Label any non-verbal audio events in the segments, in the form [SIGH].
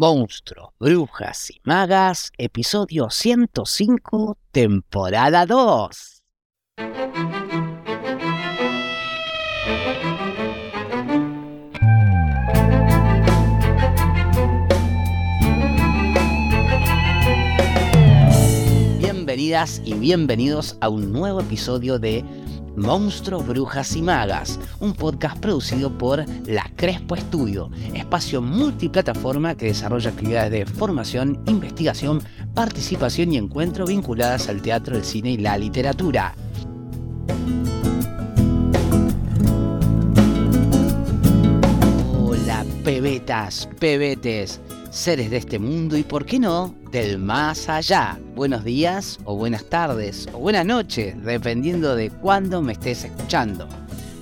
Monstruos, Brujas y Magas, episodio 105, temporada 2. Bienvenidas y bienvenidos a un nuevo episodio de Monstruos, Brujas y Magas, un podcast producido por La Crespo Estudio, espacio multiplataforma que desarrolla actividades de formación, investigación, participación y encuentro vinculadas al teatro, el cine y la literatura. Hola, pebetas, pebetes seres de este mundo y, por qué no, del más allá. Buenos días o buenas tardes o buenas noches, dependiendo de cuándo me estés escuchando.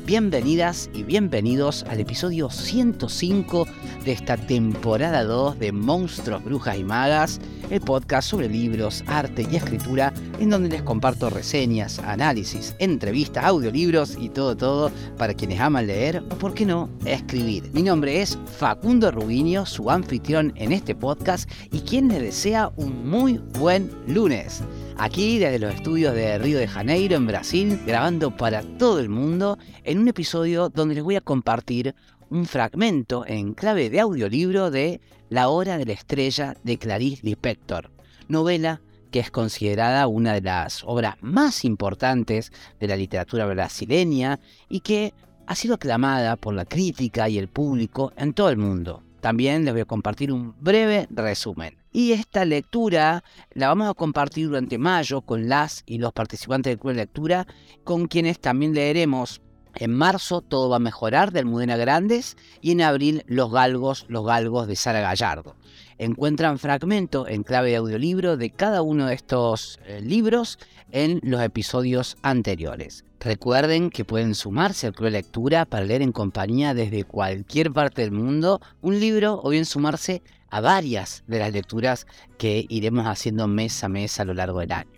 Bienvenidas y bienvenidos al episodio 105 de esta temporada 2 de Monstruos, Brujas y Magas, el podcast sobre libros, arte y escritura, en donde les comparto reseñas, análisis, entrevistas, audiolibros y todo, todo para quienes aman leer o, por qué no, escribir. Mi nombre es Facundo Rubinio, su anfitrión en este podcast y quien les desea un muy buen lunes aquí desde los estudios de Río de Janeiro, en Brasil, grabando para todo el mundo, en un episodio donde les voy a compartir un fragmento en clave de audiolibro de La Hora de la Estrella de Clarice Lispector, novela que es considerada una de las obras más importantes de la literatura brasileña y que ha sido aclamada por la crítica y el público en todo el mundo. También les voy a compartir un breve resumen. Y esta lectura la vamos a compartir durante mayo con las y los participantes del Club de Lectura, con quienes también leeremos en marzo Todo va a mejorar de Almudena Grandes y en abril Los Galgos, Los Galgos de Sara Gallardo. Encuentran fragmentos en clave de audiolibro de cada uno de estos eh, libros en los episodios anteriores. Recuerden que pueden sumarse al club de lectura para leer en compañía desde cualquier parte del mundo un libro o bien sumarse a varias de las lecturas que iremos haciendo mes a mes a lo largo del año.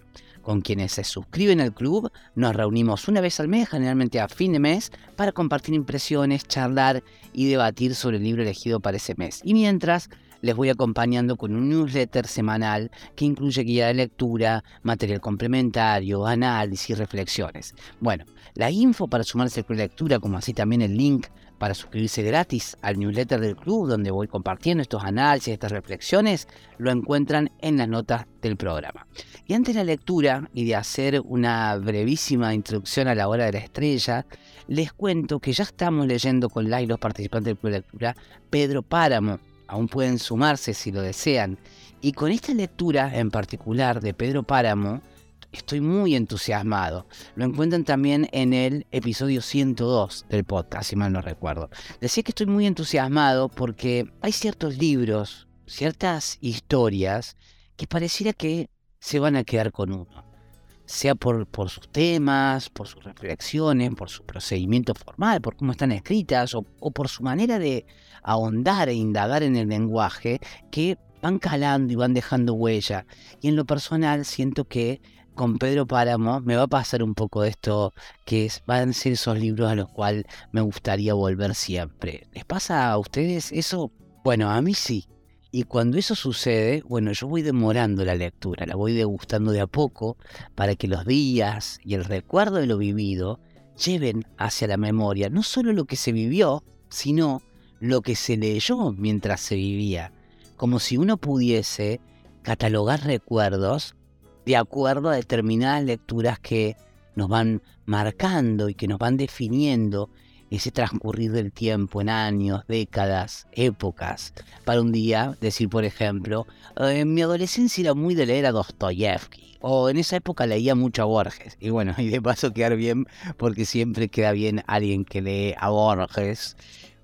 Con quienes se suscriben al club nos reunimos una vez al mes, generalmente a fin de mes, para compartir impresiones, charlar y debatir sobre el libro elegido para ese mes. Y mientras les voy acompañando con un newsletter semanal que incluye guía de lectura, material complementario, análisis y reflexiones. Bueno, la info para sumarse al club de lectura, como así también el link para suscribirse gratis al newsletter del club, donde voy compartiendo estos análisis, estas reflexiones, lo encuentran en las notas del programa. Y antes de la lectura y de hacer una brevísima introducción a la hora de la estrella, les cuento que ya estamos leyendo con y los participantes del club de lectura Pedro Páramo, aún pueden sumarse si lo desean. Y con esta lectura en particular de Pedro Páramo, estoy muy entusiasmado. Lo encuentran también en el episodio 102 del podcast, si mal no recuerdo. Decía que estoy muy entusiasmado porque hay ciertos libros, ciertas historias que pareciera que se van a quedar con uno. Sea por, sus temas, por sus reflexiones, por su procedimiento formal, por cómo están escritas o, o por su manera de ahondar e indagar en el lenguaje que van calando y van dejando huella. Y en lo personal siento que con Pedro Páramo me va a pasar un poco de esto que van a ser esos libros a los cuales me gustaría volver siempre. ¿Les pasa a ustedes eso? Bueno, a mí sí. Y cuando eso sucede, bueno, yo voy demorando la lectura, la voy degustando de a poco para que los días y el recuerdo de lo vivido lleven hacia la memoria no solo lo que se vivió, sino lo que se leyó mientras se vivía, como si uno pudiese catalogar recuerdos de acuerdo a determinadas lecturas que nos van marcando y que nos van definiendo ese transcurrir del tiempo en años, décadas, épocas. Para un día decir, por ejemplo, eh, en mi adolescencia era muy de leer a Dostoyevsky, o en esa época leía mucho a Borges. Y bueno, y de paso quedar bien, porque siempre queda bien alguien que lee a Borges.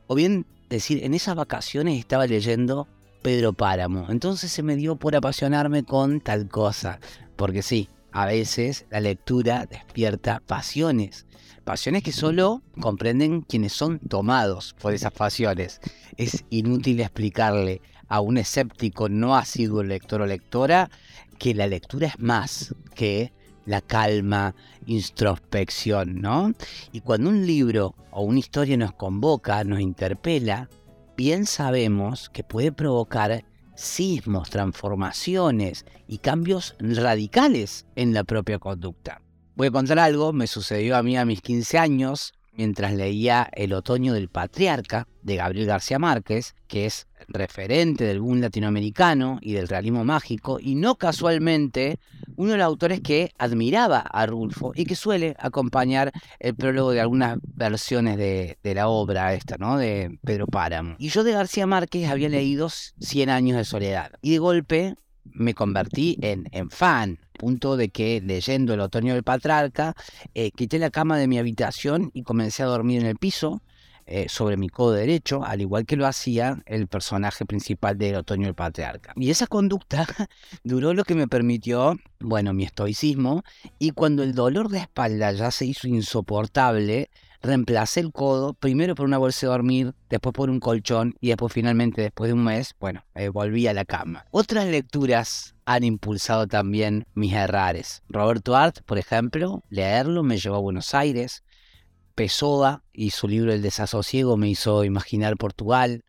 O bien decir, en esas vacaciones estaba leyendo Pedro Páramo. Entonces se me dio por apasionarme con tal cosa. Porque sí, a veces la lectura despierta pasiones. Pasiones que solo comprenden quienes son tomados por esas pasiones. Es inútil explicarle a un escéptico no asiduo lector o lectora que la lectura es más que la calma, introspección, ¿no? Y cuando un libro o una historia nos convoca, nos interpela, bien sabemos que puede provocar sismos, transformaciones y cambios radicales en la propia conducta. Voy a contar algo, me sucedió a mí a mis 15 años, mientras leía El otoño del patriarca de Gabriel García Márquez, que es referente del boom latinoamericano y del realismo mágico, y no casualmente uno de los autores que admiraba a Rulfo y que suele acompañar el prólogo de algunas versiones de, la obra esta, ¿no? De Pedro Páramo. Y yo de García Márquez había leído Cien años de soledad. Y de golpe me convertí en, en fan, punto de que leyendo El otoño del patriarca, eh, quité la cama de mi habitación y comencé a dormir en el piso. Eh, sobre mi codo derecho, al igual que lo hacía el personaje principal del Otoño del Patriarca. Y esa conducta [LAUGHS] duró lo que me permitió, bueno, mi estoicismo, y cuando el dolor de espalda ya se hizo insoportable, reemplacé el codo primero por una bolsa de dormir, después por un colchón y después finalmente después de un mes, bueno, volví a la cama. Otras lecturas han impulsado también mis errares. Roberto Art, por ejemplo, leerlo me llevó a Buenos Aires. Pessoa y su libro El desasosiego me hizo imaginar Portugal.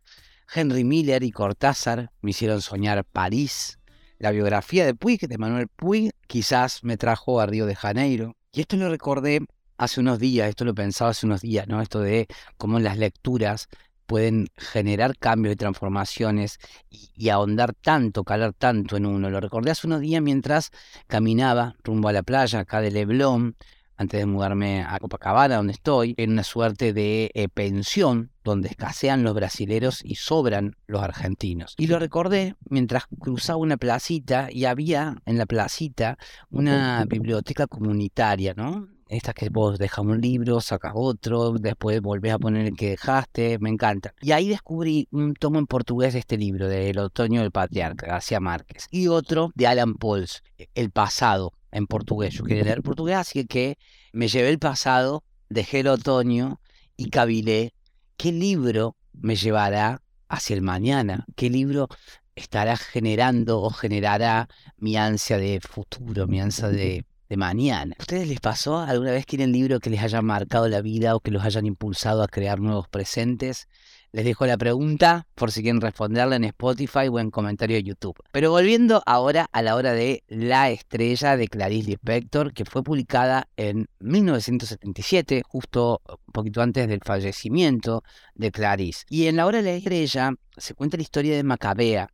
Henry Miller y Cortázar me hicieron soñar París. La biografía de Puig, de Manuel Puig, quizás me trajo a Río de Janeiro. Y esto lo recordé hace unos días, esto lo pensaba hace unos días, ¿no? Esto de cómo las lecturas pueden generar cambios y transformaciones y, ahondar tanto, calar tanto en uno. Lo recordé hace unos días mientras caminaba rumbo a la playa acá de Leblon, antes de mudarme a Copacabana, donde estoy, en una suerte de eh, pensión donde escasean los brasileros y sobran los argentinos. Y lo recordé mientras cruzaba una placita y había en la placita una biblioteca comunitaria, ¿no? Estas que vos dejas un libro, sacas otro, después volvés a poner el que dejaste, me encanta. Y ahí descubrí un tomo en portugués de este libro, de El otoño del patriarca, García Márquez, y otro de Alan Pauls, El pasado, en portugués. Yo quería leer portugués, así que me llevé el pasado, dejé el otoño y cabilé qué libro me llevará hacia el mañana, qué libro estará generando o generará mi ansia de futuro, mi ansia de de mañana. ¿A ustedes les pasó alguna vez que tienen libro que les haya marcado la vida o que los hayan impulsado a crear nuevos presentes? Les dejo la pregunta por si quieren responderla en Spotify o en comentario de YouTube. Pero volviendo ahora a la hora de La estrella de Clarice Lispector, que fue publicada en 1977, justo un poquito antes del fallecimiento de Clarice. Y en la hora de la estrella se cuenta la historia de Macabea,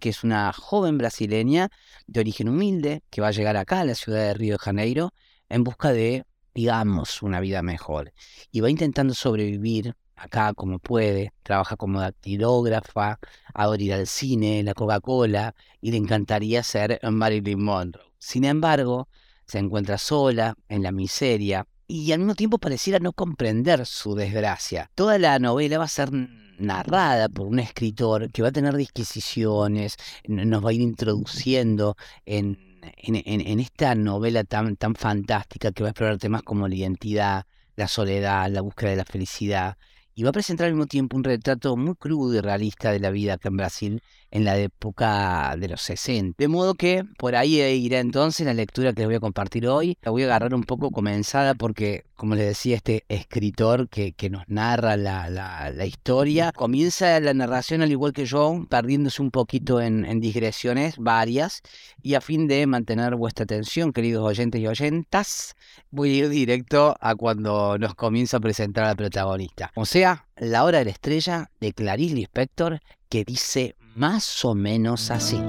que es una joven brasileña de origen humilde que va a llegar acá a la ciudad de Río de Janeiro en busca de, digamos, una vida mejor. Y va intentando sobrevivir acá como puede, trabaja como dactilógrafa, adora ir al cine, la Coca-Cola, y le encantaría ser Marilyn Monroe. Sin embargo, se encuentra sola, en la miseria, y al mismo tiempo pareciera no comprender su desgracia. Toda la novela va a ser narrada por un escritor que va a tener disquisiciones, nos va a ir introduciendo en, en, esta novela tan, tan fantástica que va a explorar temas como la identidad, la soledad, la búsqueda de la felicidad, y va a presentar al mismo tiempo un retrato muy crudo y realista de la vida acá en Brasil en la época de los 60. De modo que por ahí irá entonces la lectura que les voy a compartir hoy. La voy a agarrar un poco comenzada porque, como les decía, este escritor que, que nos narra la, la, historia comienza la narración al igual que yo, perdiéndose un poquito en, en digresiones varias y a fin de mantener vuestra atención, queridos oyentes y oyentas, voy a ir directo a cuando nos comienza a presentar al protagonista. O sea, La Hora de la Estrella de Clarice Lispector, que dice más o menos así.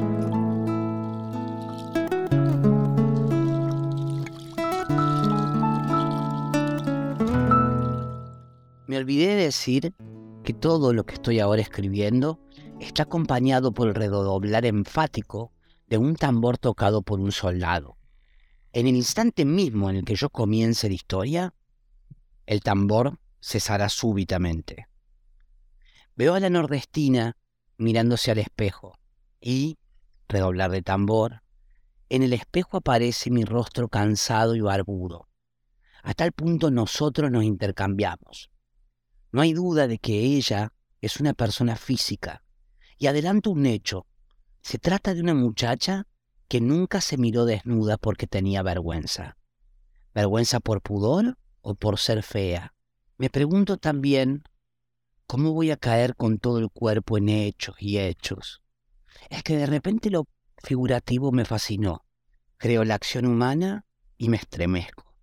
Me olvidé de decir que todo lo que estoy ahora escribiendo está acompañado por el redoblar enfático de un tambor tocado por un soldado. En el instante mismo en el que yo comience la historia, el tambor cesará súbitamente. Veo a la nordestina mirándose al espejo y, redoblar de tambor, en el espejo aparece mi rostro cansado y barbudo. A tal punto nosotros nos intercambiamos. No hay duda de que ella es una persona física. Y adelanto un hecho. Se trata de una muchacha que nunca se miró desnuda porque tenía vergüenza. ¿Vergüenza por pudor o por ser fea? Me pregunto también ¿Cómo voy a caer con todo el cuerpo en hechos y hechos? es que de repente lo figurativo me fascinó. Creo la acción humana y me estremezco.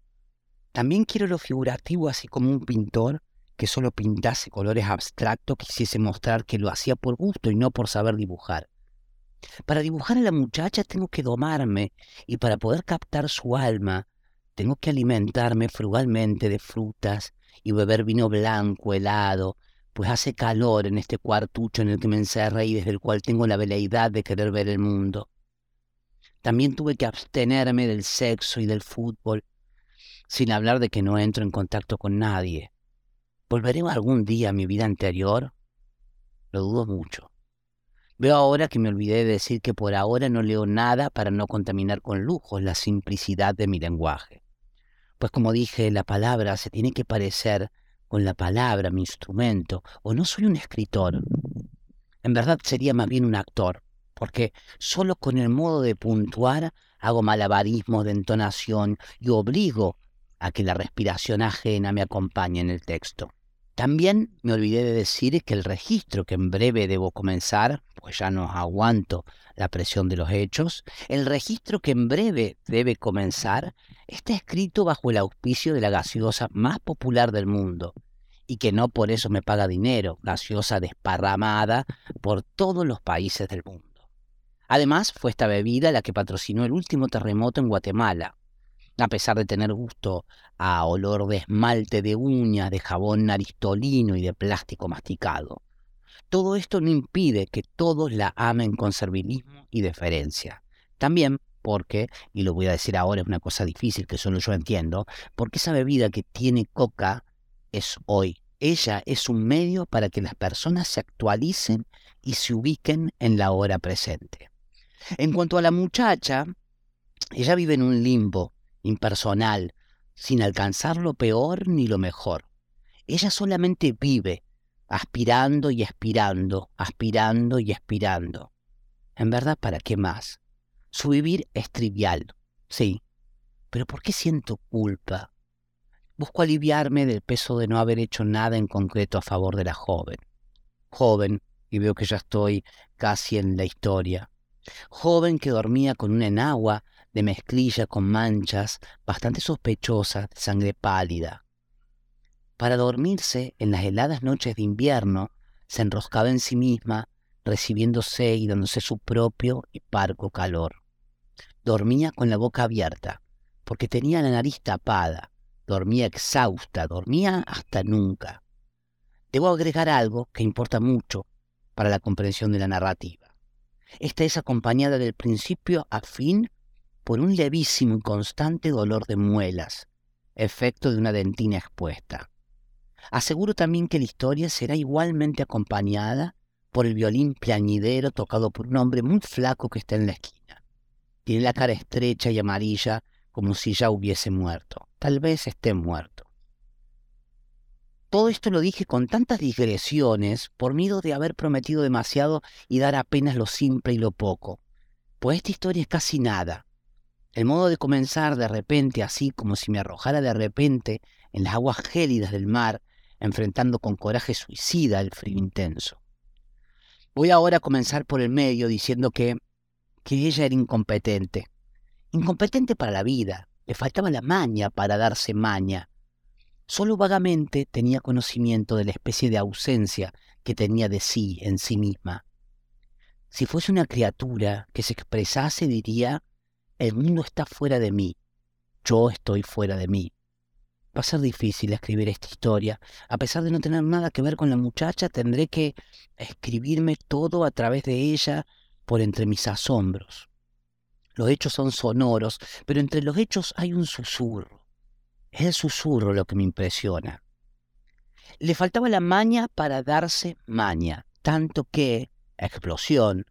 También quiero lo figurativo así como un pintor que solo pintase colores abstractos quisiese mostrar que lo hacía por gusto y no por saber dibujar. Para dibujar a la muchacha tengo que domarme y para poder captar su alma tengo que alimentarme frugalmente de frutas y beber vino blanco, helado, pues hace calor en este cuartucho en el que me encerré y desde el cual tengo la veleidad de querer ver el mundo. También tuve que abstenerme del sexo y del fútbol, sin hablar de que no entro en contacto con nadie. ¿Volveré algún día a mi vida anterior? Lo dudo mucho. Veo ahora que me olvidé de decir que por ahora no leo nada para no contaminar con lujos la simplicidad de mi lenguaje. Pues como dije, la palabra se tiene que parecer con la palabra, mi instrumento, o no soy un escritor. En verdad sería más bien un actor, porque solo con el modo de puntuar hago malabarismos de entonación y obligo a que la respiración ajena me acompañe en el texto. También me olvidé de decir que el registro que en breve debo comenzar, pues ya no aguanto la presión de los hechos, el registro que en breve debe comenzar está escrito bajo el auspicio de la gaseosa más popular del mundo, y que no por eso me paga dinero, gaseosa desparramada por todos los países del mundo. Además, fue esta bebida la que patrocinó el último terremoto en Guatemala, a pesar de tener gusto a olor de esmalte de uñas, de jabón aristolino y de plástico masticado. Todo esto no impide que todos la amen con servilismo y deferencia. También porque, y lo voy a decir ahora, es una cosa difícil que solo yo entiendo, porque esa bebida que tiene coca es hoy. Ella es un medio para que las personas se actualicen y se ubiquen en la hora presente. En cuanto a la muchacha, ella vive en un limbo impersonal, sin alcanzar lo peor ni lo mejor. Ella solamente vive, aspirando y aspirando, aspirando y aspirando. En verdad, ¿para qué más? Su vivir es trivial, sí, pero ¿por qué siento culpa? Busco aliviarme del peso de no haber hecho nada en concreto a favor de la joven. Joven, y veo que ya estoy casi en la historia. Joven que dormía con un enagua de mezclilla con manchas bastante sospechosas de sangre pálida. Para dormirse en las heladas noches de invierno, se enroscaba en sí misma, recibiéndose y dándose su propio y parco calor. Dormía con la boca abierta, porque tenía la nariz tapada, dormía exhausta, dormía hasta nunca. Debo agregar algo que importa mucho para la comprensión de la narrativa. Esta es acompañada del principio a fin por un levísimo y constante dolor de muelas, efecto de una dentina expuesta. Aseguro también que la historia será igualmente acompañada por el violín plañidero tocado por un hombre muy flaco que está en la esquina. Tiene la cara estrecha y amarilla como si ya hubiese muerto. Tal vez esté muerto. Todo esto lo dije con tantas digresiones por miedo de haber prometido demasiado y dar apenas lo simple y lo poco. Pues esta historia es casi nada, el modo de comenzar de repente, así como si me arrojara de repente en las aguas gélidas del mar, enfrentando con coraje suicida el frío intenso. Voy ahora a comenzar por el medio diciendo que, que ella era incompetente. Incompetente para la vida, le faltaba la maña para darse maña. Solo vagamente tenía conocimiento de la especie de ausencia que tenía de sí en sí misma. Si fuese una criatura que se expresase, diría el mundo está fuera de mí. Yo estoy fuera de mí. Va a ser difícil escribir esta historia. A pesar de no tener nada que ver con la muchacha, tendré que escribirme todo a través de ella por entre mis asombros. Los hechos son sonoros, pero entre los hechos hay un susurro. Es el susurro lo que me impresiona. Le faltaba la maña para darse maña, tanto que, explosión,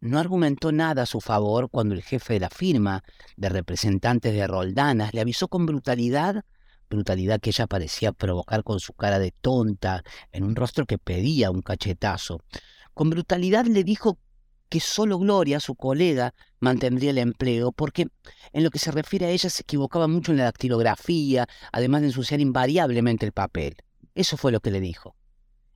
no argumentó nada a su favor cuando el jefe de la firma de representantes de Roldanas le avisó con brutalidad, brutalidad que ella parecía provocar con su cara de tonta en un rostro que pedía un cachetazo. Con brutalidad le dijo que solo Gloria, su colega, mantendría el empleo, porque en lo que se refiere a ella se equivocaba mucho en la dactilografía, además de ensuciar invariablemente el papel. Eso fue lo que le dijo.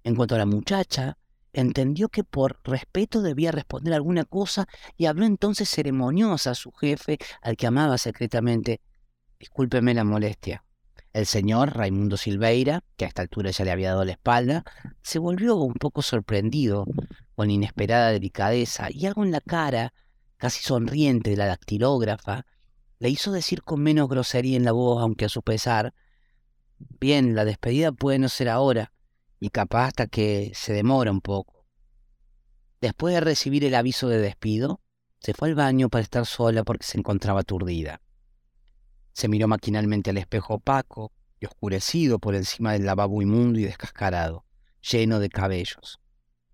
En cuanto a la muchacha, entendió que por respeto debía responder alguna cosa y habló entonces ceremoniosa a su jefe, al que amaba secretamente. Discúlpeme la molestia. El señor Raimundo Silveira, que a esta altura ya le había dado la espalda, se volvió un poco sorprendido con inesperada delicadeza y algo en la cara, casi sonriente de la dactilógrafa, le hizo decir con menos grosería en la voz, aunque a su pesar, Bien, la despedida puede no ser ahora, y capaz hasta que se demora un poco. Después de recibir el aviso de despido, se fue al baño para estar sola porque se encontraba aturdida. Se miró maquinalmente al espejo opaco y oscurecido por encima del lavabo inmundo y descascarado, lleno de cabellos,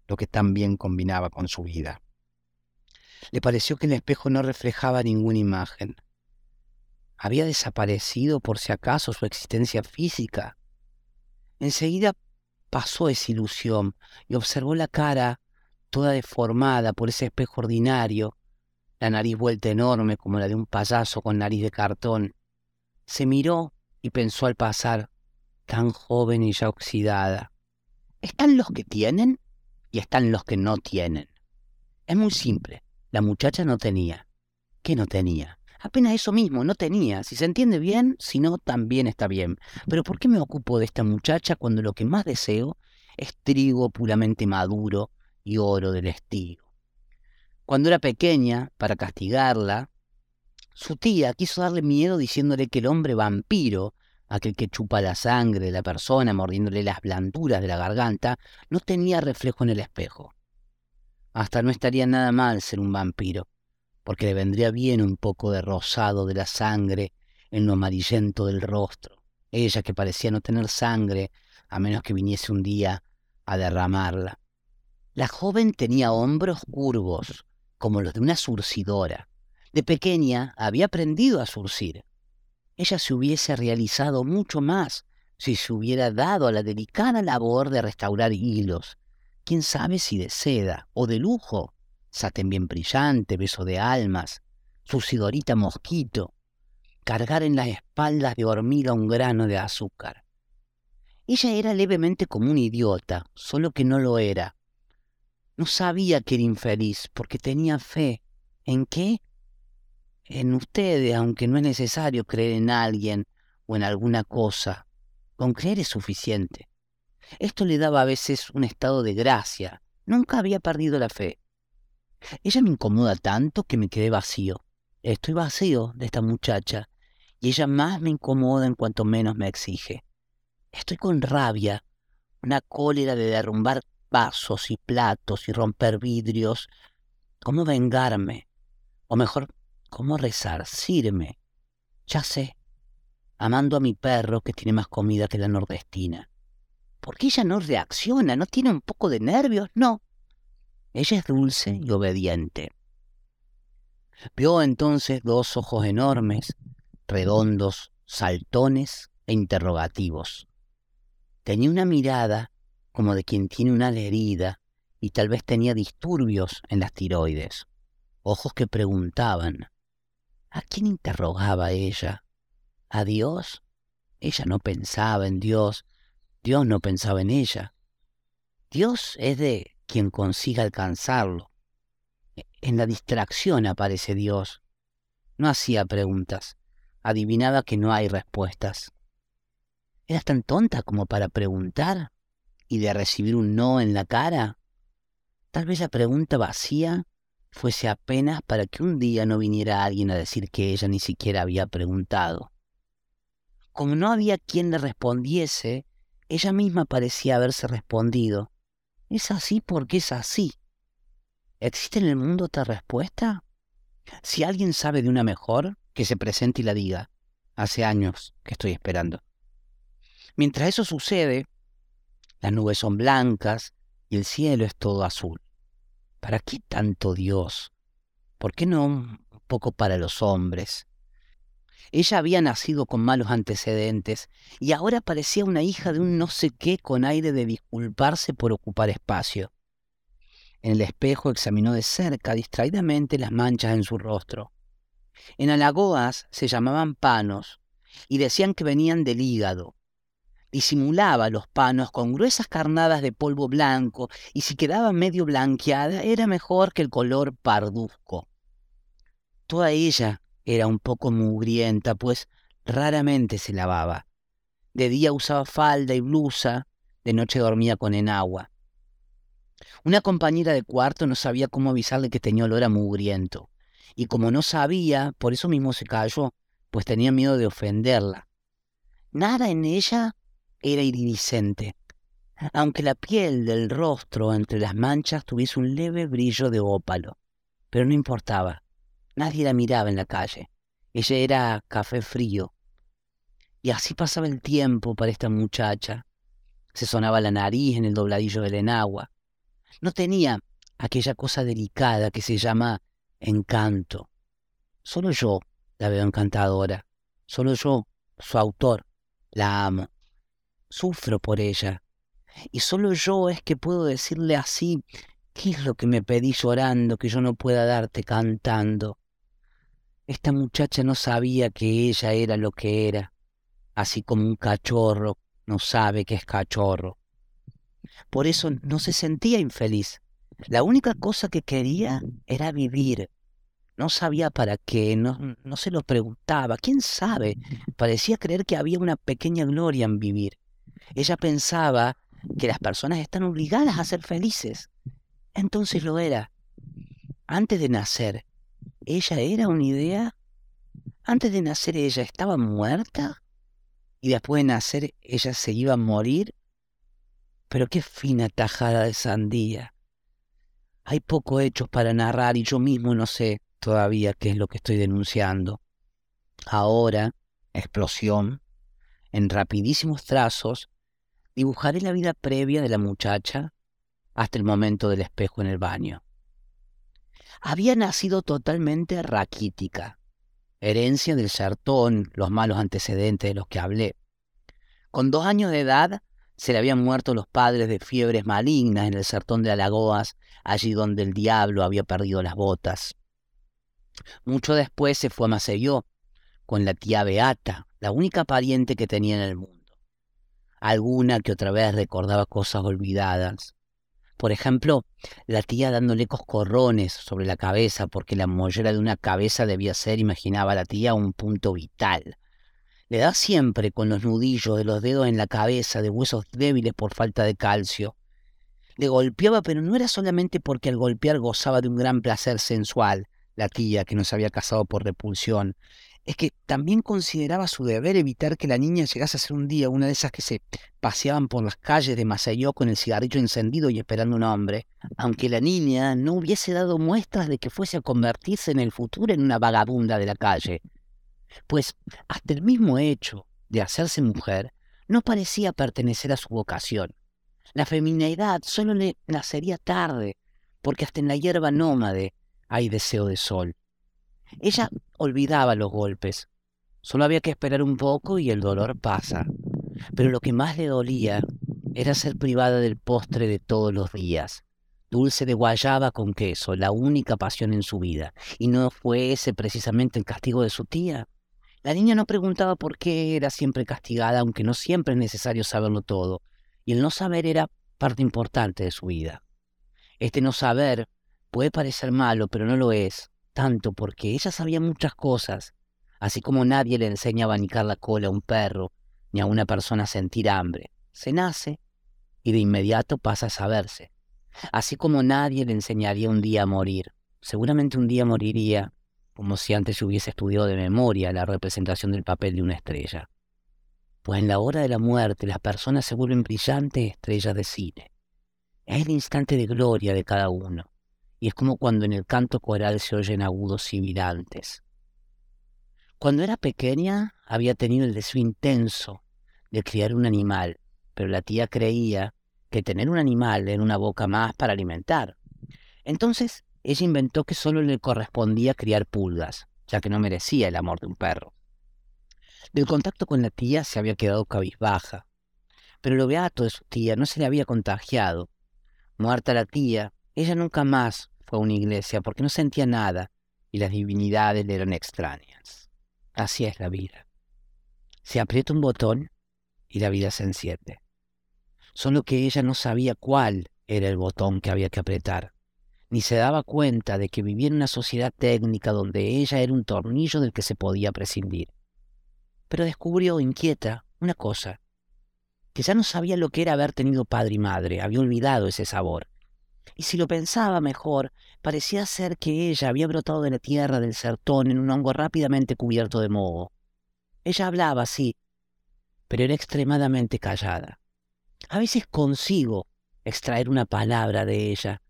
lo que tan bien combinaba con su vida. Le pareció que el espejo no reflejaba ninguna imagen. ¿Había desaparecido por si acaso su existencia física? Enseguida pasó esa ilusión y observó la cara toda deformada por ese espejo ordinario, la nariz vuelta enorme como la de un payaso con nariz de cartón, se miró y pensó al pasar, tan joven y ya oxidada. Están los que tienen y están los que no tienen. Es muy simple. La muchacha no tenía. ¿Qué no tenía? Apenas eso mismo, no tenía. Si se entiende bien, si no, también está bien. Pero ¿por qué me ocupo de esta muchacha cuando lo que más deseo es trigo puramente maduro y oro del estilo? Cuando era pequeña, para castigarla, su tía quiso darle miedo diciéndole que el hombre vampiro, aquel que chupa la sangre de la persona mordiéndole las blanduras de la garganta, no tenía reflejo en el espejo. Hasta no estaría nada mal ser un vampiro, porque le vendría bien un poco de rosado de la sangre en lo amarillento del rostro. Ella que parecía no tener sangre, a menos que viniese un día a derramarla. La joven tenía hombros curvos, como los de una surcidora, de pequeña había aprendido a surcir. Ella se hubiese realizado mucho más si se hubiera dado a la delicada labor de restaurar hilos, quién sabe si de seda o de lujo, saten bien brillante, beso de almas, surcidorita mosquito, cargar en las espaldas de hormiga un grano de azúcar. Ella era levemente como un idiota, solo que no lo era. No sabía que era infeliz porque tenía fe. ¿En qué? En ustedes, aunque no es necesario creer en alguien o en alguna cosa. Con creer es suficiente. Esto le daba a veces un estado de gracia. Nunca había perdido la fe. Ella me incomoda tanto que me quedé vacío. Estoy vacío de esta muchacha y ella más me incomoda en cuanto menos me exige. Estoy con rabia, una cólera de derrumbar vasos y platos y romper vidrios. ¿Cómo vengarme? O mejor, ¿Cómo resarcirme? Ya sé, amando a mi perro que tiene más comida que la nordestina. ¿Por qué ella no reacciona? ¿No tiene un poco de nervios? No. Ella es dulce y obediente. Vio entonces dos ojos enormes, redondos, saltones e interrogativos. Tenía una mirada como de quien tiene una herida y tal vez tenía disturbios en las tiroides. Ojos que preguntaban, ¿A quién interrogaba ella? ¿A Dios? Ella no pensaba en Dios, Dios no pensaba en ella. Dios es de quien consiga alcanzarlo. En la distracción aparece Dios. No hacía preguntas, adivinaba que no hay respuestas. ¿Eras tan tonta como para preguntar y de recibir un no en la cara? Tal vez la pregunta vacía fuese apenas para que un día no viniera alguien a decir que ella ni siquiera había preguntado. Como no había quien le respondiese, ella misma parecía haberse respondido. Es así porque es así. ¿Existe en el mundo otra respuesta? Si alguien sabe de una mejor, que se presente y la diga. Hace años que estoy esperando. Mientras eso sucede, las nubes son blancas y el cielo es todo azul. ¿Para qué tanto Dios? ¿Por qué no un poco para los hombres? Ella había nacido con malos antecedentes y ahora parecía una hija de un no sé qué con aire de disculparse por ocupar espacio. En el espejo examinó de cerca distraídamente las manchas en su rostro. En Alagoas se llamaban panos y decían que venían del hígado. Disimulaba los panos con gruesas carnadas de polvo blanco y si quedaba medio blanqueada era mejor que el color parduzco. Toda ella era un poco mugrienta, pues raramente se lavaba. De día usaba falda y blusa, de noche dormía con enagua. Una compañera de cuarto no sabía cómo avisarle que tenía olor a mugriento. Y como no sabía, por eso mismo se cayó, pues tenía miedo de ofenderla. Nada en ella era iridiscente, aunque la piel del rostro entre las manchas tuviese un leve brillo de ópalo. Pero no importaba, nadie la miraba en la calle. Ella era café frío. Y así pasaba el tiempo para esta muchacha. Se sonaba la nariz en el dobladillo del enagua. No tenía aquella cosa delicada que se llama encanto. Solo yo la veo encantadora. Solo yo, su autor, la amo. Sufro por ella. Y solo yo es que puedo decirle así, ¿qué es lo que me pedí llorando que yo no pueda darte cantando? Esta muchacha no sabía que ella era lo que era, así como un cachorro no sabe que es cachorro. Por eso no se sentía infeliz. La única cosa que quería era vivir. No sabía para qué, no, no se lo preguntaba. ¿Quién sabe? Parecía creer que había una pequeña gloria en vivir. Ella pensaba que las personas están obligadas a ser felices. Entonces lo era. Antes de nacer, ¿ella era una idea? Antes de nacer ella estaba muerta y después de nacer ella se iba a morir. Pero qué fina tajada de sandía. Hay poco hechos para narrar y yo mismo no sé todavía qué es lo que estoy denunciando. Ahora, explosión, en rapidísimos trazos, dibujaré la vida previa de la muchacha hasta el momento del espejo en el baño. Había nacido totalmente raquítica, herencia del sertón, los malos antecedentes de los que hablé. Con dos años de edad se le habían muerto los padres de fiebres malignas en el sertón de Alagoas, allí donde el diablo había perdido las botas. Mucho después se fue a Maceió, con la tía Beata, la única pariente que tenía en el mundo alguna que otra vez recordaba cosas olvidadas. Por ejemplo, la tía dándole coscorrones sobre la cabeza porque la mollera de una cabeza debía ser, imaginaba la tía, un punto vital. Le da siempre con los nudillos de los dedos en la cabeza de huesos débiles por falta de calcio. Le golpeaba, pero no era solamente porque al golpear gozaba de un gran placer sensual, la tía que no se había casado por repulsión, es que también consideraba su deber evitar que la niña llegase a ser un día una de esas que se paseaban por las calles de Maceió con el cigarrillo encendido y esperando un hombre, aunque la niña no hubiese dado muestras de que fuese a convertirse en el futuro en una vagabunda de la calle. Pues hasta el mismo hecho de hacerse mujer no parecía pertenecer a su vocación. La feminidad solo le nacería tarde, porque hasta en la hierba nómade hay deseo de sol. Ella olvidaba los golpes. Solo había que esperar un poco y el dolor pasa. Pero lo que más le dolía era ser privada del postre de todos los días. Dulce de guayaba con queso, la única pasión en su vida. ¿Y no fue ese precisamente el castigo de su tía? La niña no preguntaba por qué era siempre castigada, aunque no siempre es necesario saberlo todo. Y el no saber era parte importante de su vida. Este no saber puede parecer malo, pero no lo es tanto porque ella sabía muchas cosas, así como nadie le enseña a abanicar la cola a un perro, ni a una persona a sentir hambre. Se nace y de inmediato pasa a saberse. Así como nadie le enseñaría un día a morir. Seguramente un día moriría, como si antes hubiese estudiado de memoria la representación del papel de una estrella. Pues en la hora de la muerte las personas se vuelven brillantes estrellas de cine. Es el instante de gloria de cada uno y es como cuando en el canto coral se oyen agudos sibilantes. Cuando era pequeña había tenido el deseo intenso de criar un animal, pero la tía creía que tener un animal era una boca más para alimentar. Entonces ella inventó que solo le correspondía criar pulgas, ya que no merecía el amor de un perro. Del contacto con la tía se había quedado cabizbaja, pero lo beato de su tía no se le había contagiado. Muerta la tía, ella nunca más fue a una iglesia porque no sentía nada y las divinidades le eran extrañas. Así es la vida. Se aprieta un botón y la vida se enciende. Solo que ella no sabía cuál era el botón que había que apretar, ni se daba cuenta de que vivía en una sociedad técnica donde ella era un tornillo del que se podía prescindir. Pero descubrió, inquieta, una cosa, que ya no sabía lo que era haber tenido padre y madre, había olvidado ese sabor. Y si lo pensaba mejor, parecía ser que ella había brotado de la tierra del sertón en un hongo rápidamente cubierto de moho. Ella hablaba, sí, pero era extremadamente callada. A veces consigo extraer una palabra de ella,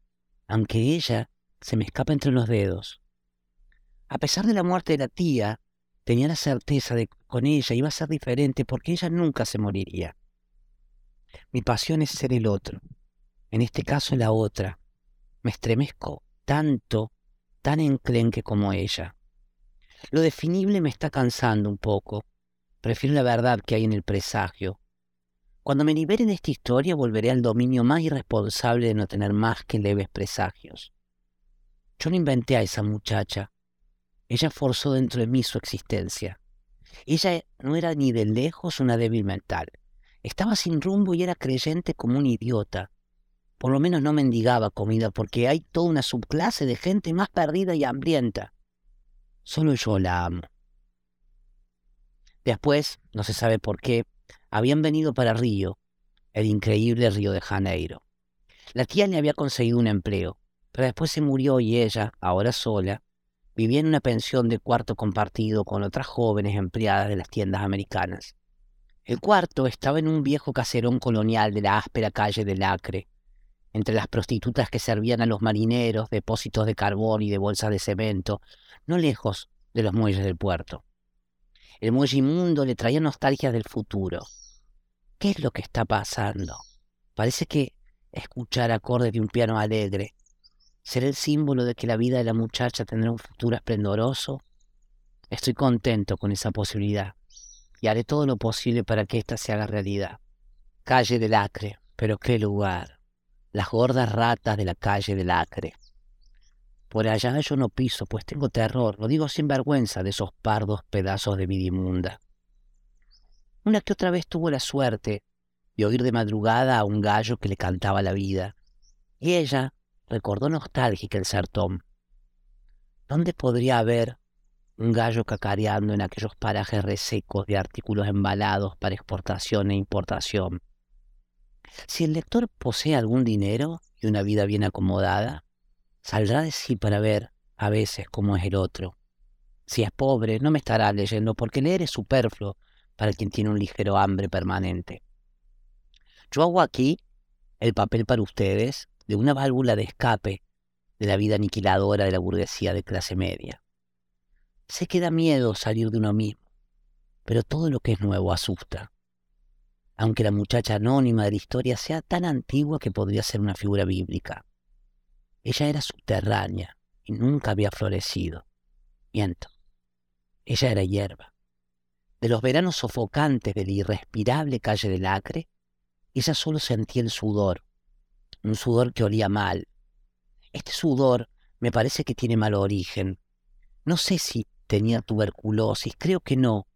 aunque ella se me escapa entre los dedos. A pesar de la muerte de la tía, tenía la certeza de que con ella iba a ser diferente porque ella nunca se moriría. Mi pasión es ser el otro, en este caso la otra. Me estremezco tanto, tan enclenque como ella. Lo definible me está cansando un poco. Prefiero la verdad que hay en el presagio, cuando me libere de esta historia volveré al dominio más irresponsable de no tener más que leves presagios. Yo no inventé a esa muchacha. Ella forzó dentro de mí su existencia. Ella no era ni de lejos una débil mental. Estaba sin rumbo y era creyente como un idiota. Por lo menos no mendigaba comida porque hay toda una subclase de gente más perdida y hambrienta. Solo yo la amo. Después, no se sabe por qué, habían venido para Río, el increíble Río de Janeiro. La tía le había conseguido un empleo, pero después se murió y ella, ahora sola, vivía en una pensión de cuarto compartido con otras jóvenes empleadas de las tiendas americanas. El cuarto estaba en un viejo caserón colonial de la áspera calle del Acre, entre las prostitutas que servían a los marineros, depósitos de carbón y de bolsas de cemento, no lejos de los muelles del puerto. El muelle inmundo le traía nostalgias del futuro. ¿Qué es lo que está pasando? Parece que escuchar acordes de un piano alegre será el símbolo de que la vida de la muchacha tendrá un futuro esplendoroso. Estoy contento con esa posibilidad y haré todo lo posible para que ésta se haga realidad. Calle del Acre, pero qué lugar. Las gordas ratas de la calle del Acre. Por allá yo no piso, pues tengo terror, lo digo sin vergüenza, de esos pardos pedazos de vida inmunda. Una que otra vez tuvo la suerte de oír de madrugada a un gallo que le cantaba la vida, y ella recordó nostálgica el sertón. ¿Dónde podría haber un gallo cacareando en aquellos parajes resecos de artículos embalados para exportación e importación? Si el lector posee algún dinero y una vida bien acomodada, saldrá de sí para ver a veces cómo es el otro. Si es pobre, no me estará leyendo porque leer es superfluo para quien tiene un ligero hambre permanente. Yo hago aquí el papel para ustedes de una válvula de escape de la vida aniquiladora de la burguesía de clase media. Sé que da miedo salir de uno mismo, pero todo lo que es nuevo asusta. Aunque la muchacha anónima de la historia sea tan antigua que podría ser una figura bíblica. Ella era subterránea y nunca había florecido. Miento. Ella era hierba. De los veranos sofocantes de la irrespirable calle del Acre, ella solo sentía el sudor, un sudor que olía mal. Este sudor me parece que tiene mal origen. No sé si tenía tuberculosis, creo que no.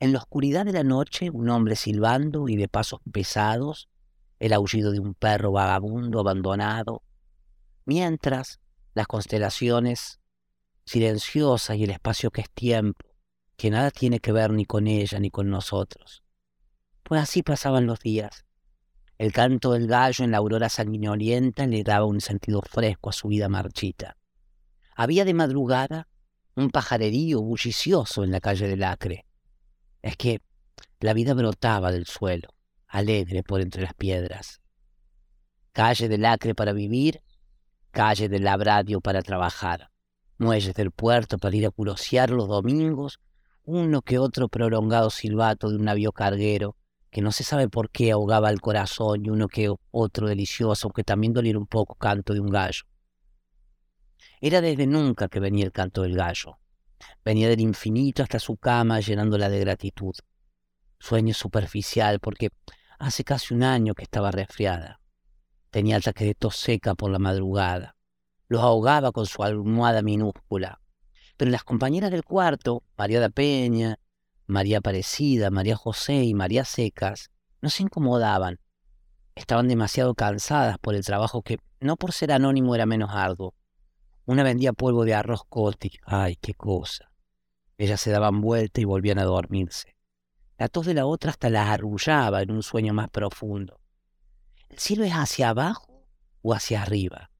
En la oscuridad de la noche, un hombre silbando y de pasos pesados, el aullido de un perro vagabundo abandonado, mientras las constelaciones silenciosas y el espacio que es tiempo, que nada tiene que ver ni con ella ni con nosotros. Pues así pasaban los días. El canto del gallo en la aurora sanguinolienta le daba un sentido fresco a su vida marchita. Había de madrugada un pajarerío bullicioso en la calle del Acre. Es que la vida brotaba del suelo, alegre por entre las piedras. Calle del Acre para vivir calle del Labradio para trabajar, muelles del puerto para ir a curosear los domingos, uno que otro prolongado silbato de un navío carguero que no se sabe por qué ahogaba el corazón y uno que otro delicioso, aunque también doliera un poco, canto de un gallo. Era desde nunca que venía el canto del gallo. Venía del infinito hasta su cama llenándola de gratitud. Sueño superficial porque hace casi un año que estaba resfriada. Tenía el de tos seca por la madrugada. Los ahogaba con su almohada minúscula. Pero las compañeras del cuarto, María da Peña, María Aparecida, María José y María Secas, no se incomodaban. Estaban demasiado cansadas por el trabajo que, no por ser anónimo, era menos arduo. Una vendía polvo de arroz coti. Ay, qué cosa. Ellas se daban vuelta y volvían a dormirse. La tos de la otra hasta las arrullaba en un sueño más profundo. ¿El cielo es hacia abajo o hacia arriba?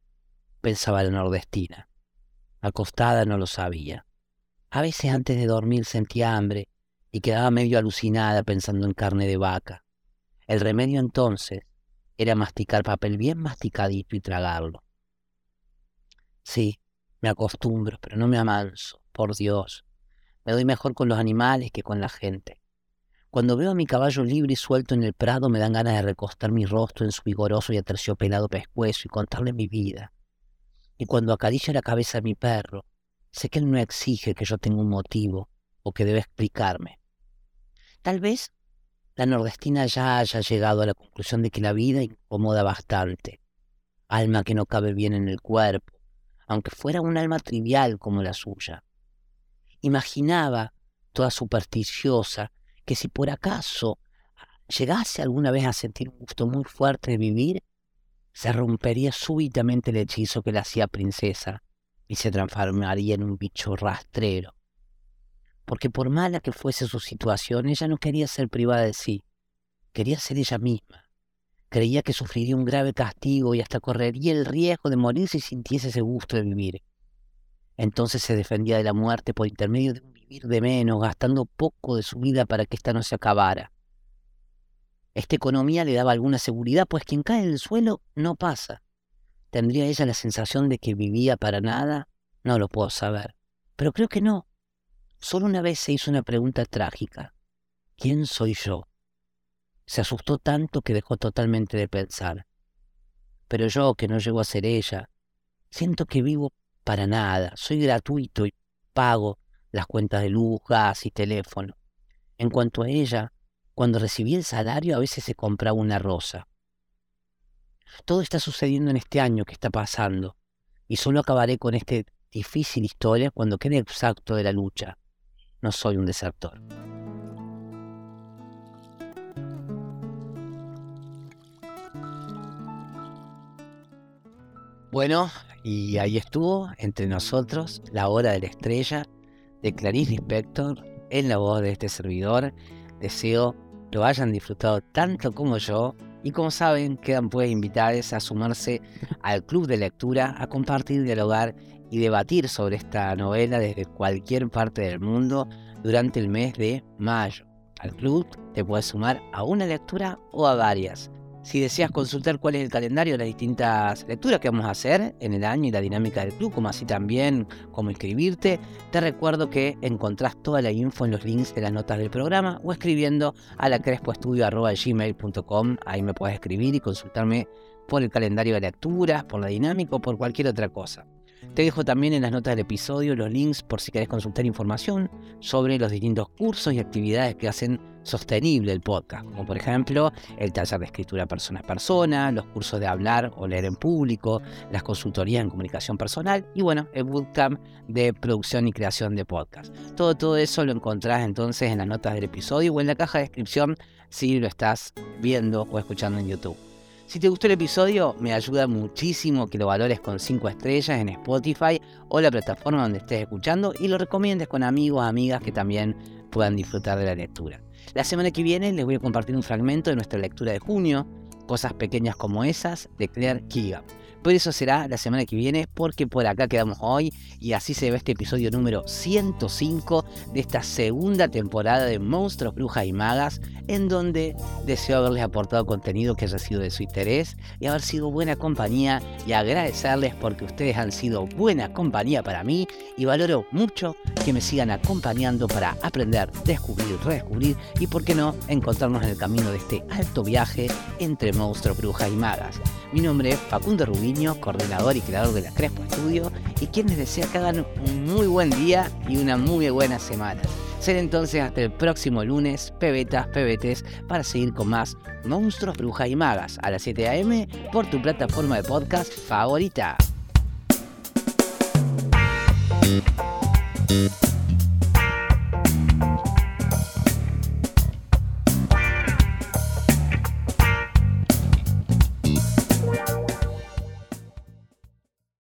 pensaba la nordestina. Acostada no lo sabía. A veces antes de dormir sentía hambre y quedaba medio alucinada pensando en carne de vaca. El remedio entonces era masticar papel bien masticadito y tragarlo. Sí, me acostumbro, pero no me amanso, por Dios. Me doy mejor con los animales que con la gente. Cuando veo a mi caballo libre y suelto en el prado me dan ganas de recostar mi rostro en su vigoroso y aterciopelado pescuezo y contarle mi vida. Y cuando acaricio la cabeza de mi perro, sé que él no exige que yo tenga un motivo o que debe explicarme. Tal vez la nordestina ya haya llegado a la conclusión de que la vida incomoda bastante. Alma que no cabe bien en el cuerpo, aunque fuera un alma trivial como la suya. Imaginaba, toda supersticiosa, que si por acaso llegase alguna vez a sentir un gusto muy fuerte de vivir, se rompería súbitamente el hechizo que la hacía princesa y se transformaría en un bicho rastrero. Porque por mala que fuese su situación, ella no quería ser privada de sí, quería ser ella misma. Creía que sufriría un grave castigo y hasta correría el riesgo de morir si sintiese ese gusto de vivir. Entonces se defendía de la muerte por intermedio de un vivir de menos, gastando poco de su vida para que ésta no se acabara. Esta economía le daba alguna seguridad, pues quien cae en el suelo no pasa. ¿Tendría ella la sensación de que vivía para nada? No lo puedo saber. Pero creo que no. Solo una vez se hizo una pregunta trágica. ¿Quién soy yo? Se asustó tanto que dejó totalmente de pensar. Pero yo, que no llego a ser ella, siento que vivo para nada. Soy gratuito y pago las cuentas de luz, gas y teléfono. En cuanto a ella, cuando recibí el salario a veces se compraba una rosa. Todo está sucediendo en este año que está pasando, y solo acabaré con esta difícil historia cuando quede exacto de la lucha. No soy un desertor. Bueno, y ahí estuvo entre nosotros la hora de la estrella de Clarice Lispector en la voz de este servidor. Deseo lo hayan disfrutado tanto como yo y como saben quedan pues invitados a sumarse al club de lectura, a compartir, dialogar y debatir sobre esta novela desde cualquier parte del mundo durante el mes de mayo. Al club te puedes sumar a una lectura o a varias. Si deseas consultar cuál es el calendario de las distintas lecturas que vamos a hacer en el año y la dinámica del club, como así también cómo inscribirte, te recuerdo que encontrás toda la info en los links de las notas del programa o escribiendo a la crespoestudio.gmail.com. Ahí me puedes escribir y consultarme por el calendario de lecturas, por la dinámica o por cualquier otra cosa. Te dejo también en las notas del episodio los links por si querés consultar información sobre los distintos cursos y actividades que hacen sostenible el podcast, como por ejemplo el taller de escritura persona a persona, los cursos de hablar o leer en público, las consultorías en comunicación personal y bueno, el bootcamp de producción y creación de podcast. Todo, todo eso lo encontrás entonces en las notas del episodio o en la caja de descripción si lo estás viendo o escuchando en YouTube. Si te gustó el episodio, me ayuda muchísimo que lo valores con 5 estrellas en Spotify o la plataforma donde estés escuchando y lo recomiendes con amigos, amigas que también puedan disfrutar de la lectura. La semana que viene les voy a compartir un fragmento de nuestra lectura de junio, cosas pequeñas como esas, de Claire Keegan. Pero eso será la semana que viene porque por acá quedamos hoy y así se ve este episodio número 105 de esta segunda temporada de Monstruos, Brujas y Magas en donde deseo haberles aportado contenido que haya sido de su interés y haber sido buena compañía y agradecerles porque ustedes han sido buena compañía para mí y valoro mucho que me sigan acompañando para aprender, descubrir, redescubrir y por qué no encontrarnos en el camino de este alto viaje entre monstruos, brujas y magas. Mi nombre es Facundo Rubiño, coordinador y creador de la Crespo Estudio y quien les desea que hagan un muy buen día y una muy buena semana. Ser entonces hasta el próximo lunes, pebetas, pebetes, para seguir con más Monstruos, Brujas y Magas a las 7 a.m. por tu plataforma de podcast favorita.